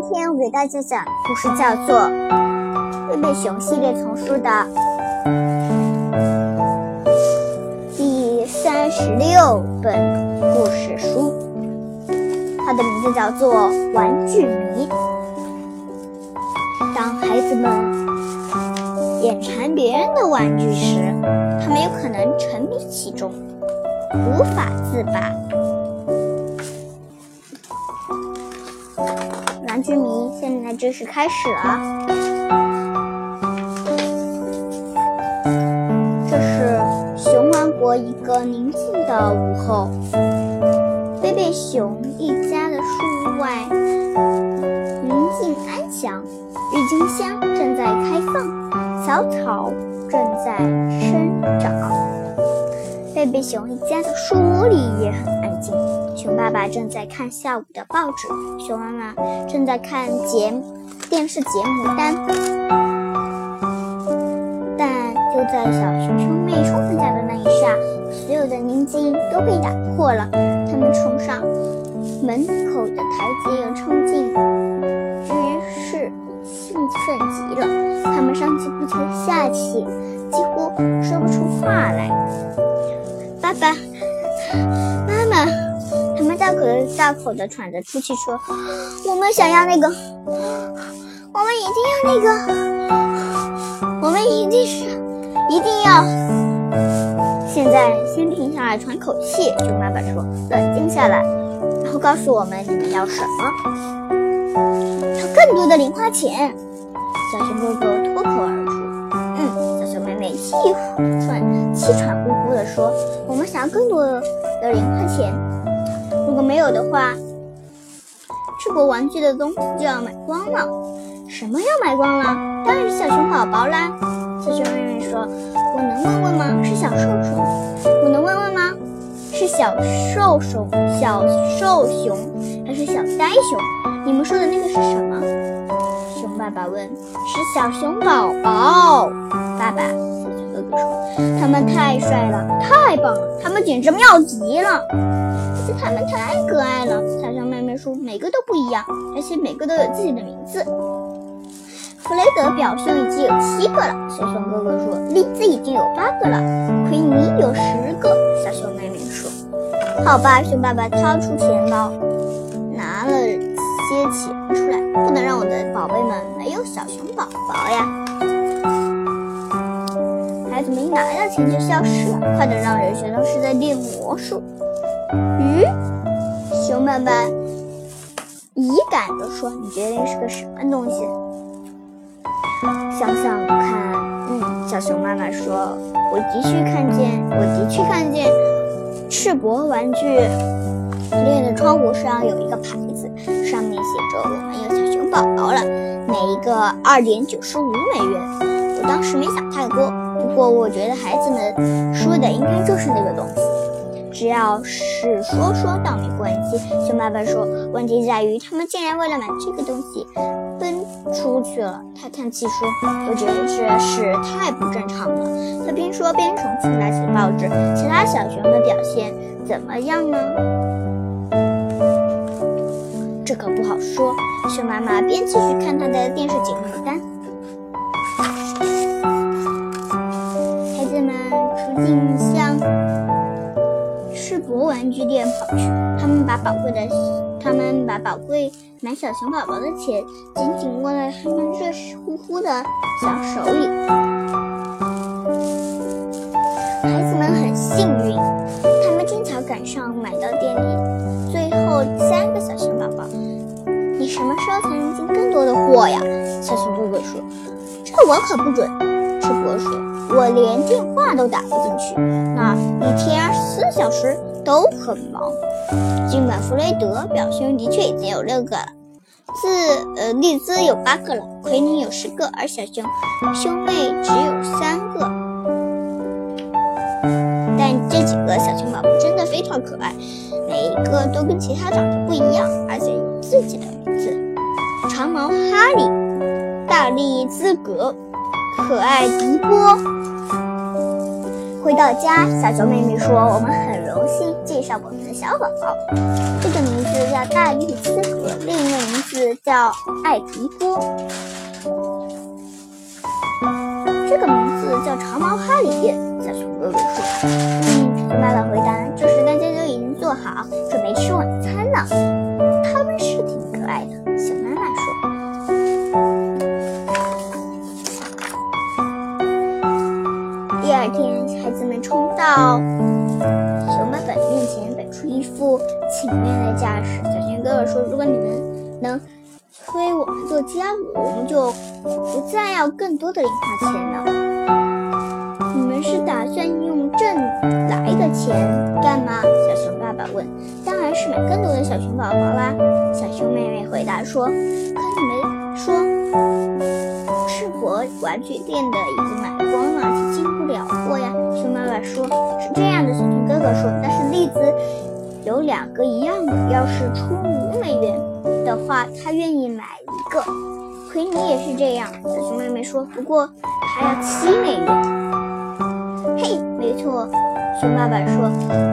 今天我给大家讲的故事叫做《贝贝熊系列丛书》的第三十六本故事书，它的名字叫做《玩具迷》。当孩子们眼馋别人的玩具时，他们有可能沉迷其中，无法自拔。玩具迷现在正式开始了。这是熊王国一个宁静的午后，贝贝熊一家的树外宁静安详，郁金香正在开放，小草正在生长。贝贝熊一家的树屋里也很安静。熊爸爸正在看下午的报纸，熊妈妈正在看节电视节目单。但就在小熊兄妹冲回家的那一刹，所有的宁静都被打破了。他们冲上门口的台阶，又冲进居室，兴奋极了。他们上气不接下气，几乎说不出话来。爸爸妈妈。大口大口的喘着粗气说：“我们想要那个，我们一定要那个，我们一定是一定要。现在先停下来喘口气。”熊爸爸说：“冷静下来，然后告诉我们你们要什么。要更多的零花钱。”小熊哥哥脱口而出：“嗯。”小熊妹妹气喘气喘呼呼的说：“我们想要更多的零花钱。”如果没有的话，吃博玩具的东西就要买光了。什么要买光了？当然是小熊宝宝啦！小熊妹妹说：“我能问问吗？是小瘦熊？我能问问吗？是小瘦熊、小瘦熊还是小呆熊？你们说的那个是什么？”熊爸爸问：“是小熊宝宝。”爸爸，说：“他们太帅了，太棒了，他们简直妙极了。”可是他们太可爱了，小熊妹妹说：“每个都不一样，而且每个都有自己的名字。”弗雷德表兄已经有七个了，小熊哥哥说：“栗子已经有八个了，奎尼有十个。”小熊妹妹说：“好吧。”熊爸爸掏出钱包，拿了些钱一拿到钱就消失了，快得让人觉得是在变魔术。咦，熊爸爸疑感地说：“你觉得是个什么东西？”想想看，嗯，小熊妈妈说：“我的确看见，我的确看见，赤膊玩具店的窗户上有一个牌子，上面写着‘我们有小熊宝宝了’，每一个二点九十五美元。我当时没想太多，不过我觉得孩子们说的应该就是那个东西。”只要是说说倒没关系，熊爸爸说。问题在于，他们竟然为了买这个东西奔出去了。他叹气说：“我觉得这事太不正常了。”他边说边重新拿起报纸。其他小熊的表现怎么样呢？这可不好说。熊妈妈边继续看他的电视节目单。竟向。世博玩具店跑去，他们把宝贵的，他们把宝贵买小熊宝宝的钱紧紧握在他们热乎乎的小手里。孩子们很幸运，他们正巧赶上买到店里最后三个小熊宝宝。你什么时候才能进更多的货呀？小熊哥哥说：“这我可不准。”世博说。我连电话都打不进去，那一天二十四小时都很忙。尽管弗雷德表兄的确已经有六个了，自呃利兹有八个了，奎尼有十个，而小熊兄妹只有三个。但这几个小熊宝宝真的非常可爱，每一个都跟其他长得不一样，而且有自己的名字：长毛哈利、大力兹格。可爱迪波回到家，小熊妹妹说：“我们很荣幸介绍我们的小宝宝。这个名字叫大力斯河，另一个名字叫艾迪波。这个名字叫长毛哈里。小熊哥哥说：“嗯。”熊爸爸回答：“这时大家都已经做好，准备到熊爸爸面前，摆出一副请愿的架势。小熊哥哥说：“如果你们能催我们做家务，我们就不再要更多的零花钱了。你们是打算用挣来的钱干嘛？”小熊爸爸问。“当然是买更多的小熊宝宝啦。”小熊妹妹回答说。“可你们说，世博玩具店的已经买光了，就进不了货呀。”说：“是这样的。”小熊哥哥说：“但是栗子有两个一样的，要是出五美元。”的话，他愿意买一个。奎尼也是这样。小熊妹妹说：“不过还要七美元。”嘿，没错。熊爸爸说：“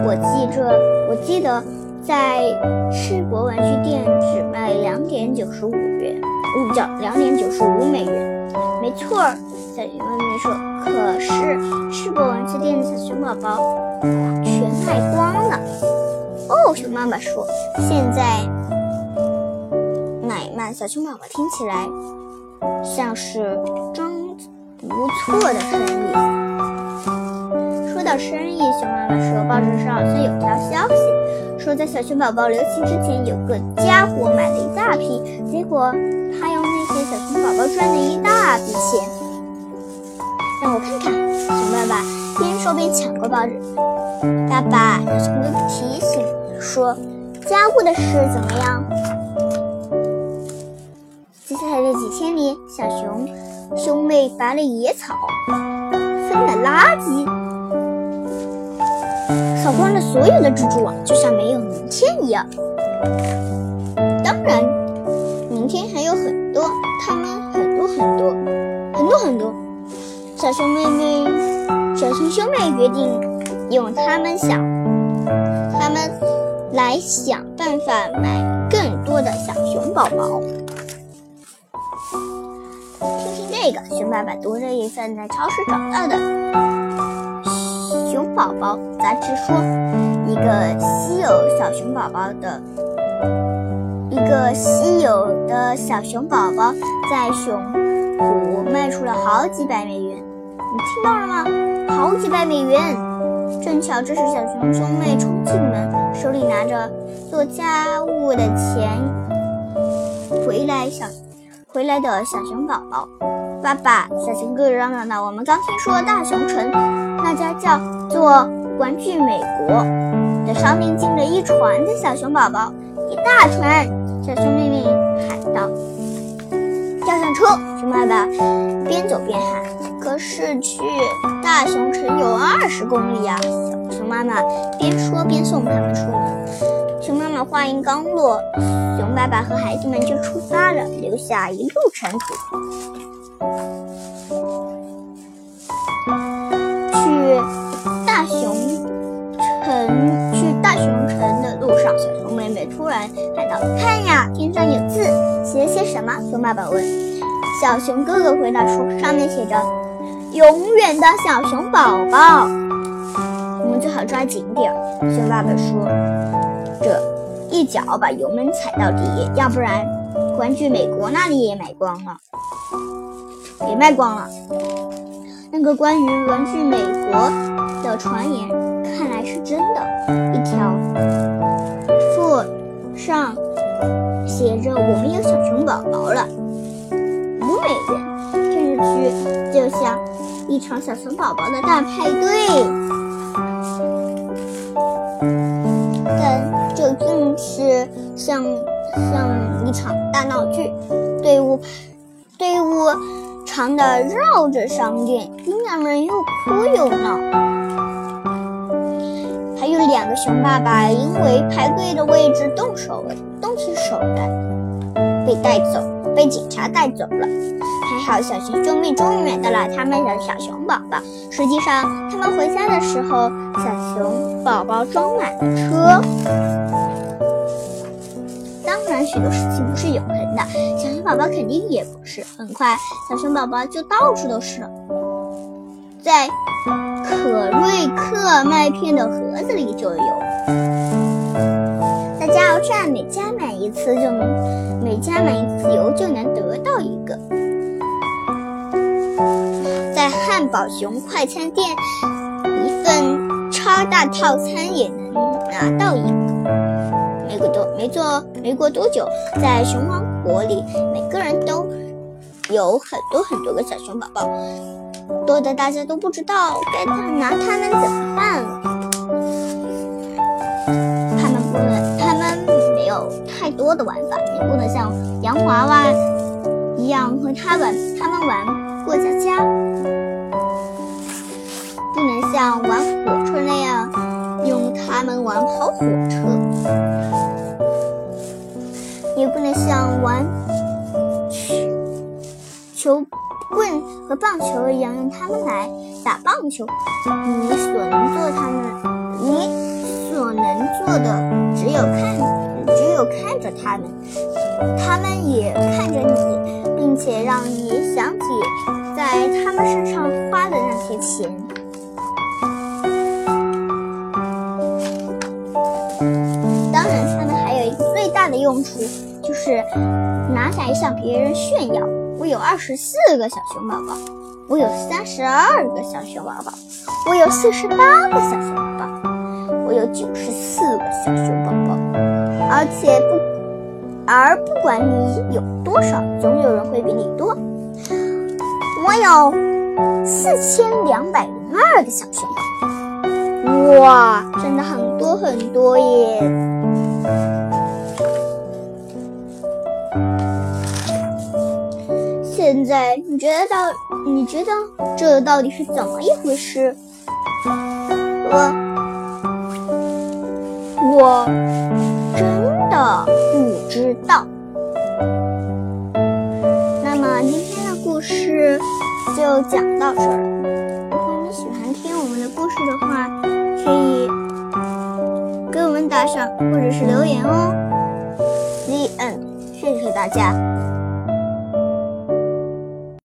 我记着，我记得在世博玩具店只卖两点九十五元，五角两点九十五美元。”没错。小熊妹妹说：“可是世博玩具店的小熊宝宝全卖光了。”哦，熊妈妈说：“现在。”小熊宝宝听起来像是真不错的生意。说到生意，熊妈妈说报纸上好像有条消息，说在小熊宝宝流行之前，有个家伙买了一大批，结果他用那些小熊宝宝赚了一大笔钱。让我看看，熊爸爸边说边抢过报纸。爸爸，小熊哥哥提醒说，家务的事怎么样？接下来的几天里，小熊兄妹拔了野草，分了垃圾，扫光了所有的蜘蛛网，就像没有明天一样。当然，明天还有很多，他们很多很多很多很多。小熊妹妹、小熊兄妹决定用他们想，他们来想办法买更多的小熊宝宝。听听这个熊爸爸读着一份在超市找到的《熊宝宝》杂志，说一个稀有小熊宝宝的，一个稀有的小熊宝宝在熊谷卖出了好几百美元。你听到了吗？好几百美元！正巧这时小熊兄妹冲进门，手里拿着做家务的钱回来，小回来的小熊宝宝。爸爸，小熊哥哥嚷嚷道：“我们刚听说大熊城那家叫做玩具美国的商店进了一船的小熊宝宝，一大船。”小熊妹妹喊道：“跳上车！”熊爸爸边走边喊：“可是去大熊城有二十公里啊！”小熊妈妈边说边送他们出门。熊妈妈话音刚落，熊爸爸和孩子们就出发了，留下一路尘土。：“看呀，天上有字，写了些什么？”熊爸爸问。小熊哥哥回答说：“上面写着‘永远的小熊宝宝’，我们最好抓紧点儿。”熊爸爸说：“这一脚把油门踩到底，要不然玩具美国那里也买光了。”也卖光了。那个关于玩具美国的传言看来是真的。宝宝了，五美元。”看上去就像一场小熊宝宝的大派对，但这更是像像一场大闹剧。队伍队伍。长的绕着商店，姑娘们又哭又闹。还有两个熊爸爸因为排队的位置动手，动起手来，被带走，被警察带走了。还好小熊兄妹终于买到了他们的小熊宝宝。实际上，他们回家的时候，小熊宝宝装满了车。当然，许多事情不是永恒的，小熊宝宝肯定也不是。很快，小熊宝宝就到处都是了，在可瑞克麦片的盒子里就有。这样每加满一次就能，每加满一次油就能得到一个。在汉堡熊快餐店，一份超大套餐也能拿到一个。没过多没做没过多久，在熊王国里，每个人都有很多很多个小熊宝宝，多的大家都不知道该拿它们怎么办了。的玩法，你不能像洋娃娃一样和他玩，他们玩过家家；不能像玩火车那样用他们玩跑火车；也不能像玩球棍和棒球一样用他们来打棒球。你所能做他们，你所能做的只有看。看着他们，他们也看着你，并且让你想起在他们身上花的那些钱。当然，他们还有一个最大的用处，就是拿来向别人炫耀：我有二十四个小熊宝宝，我有三十二个小熊宝宝，我有四十八个小熊，有九十四个小熊宝宝。而且不，而不管你有多少，总有人会比你多。我有四千两百零二个小熊宝，哇，真的很多很多耶！现在你觉得到？你觉得这到底是怎么一回事？我，我。真的不知道。那么今天的故事就讲到这儿了。如果你喜欢听我们的故事的话，可以给我们打赏或者是留言哦。The end，谢谢大家。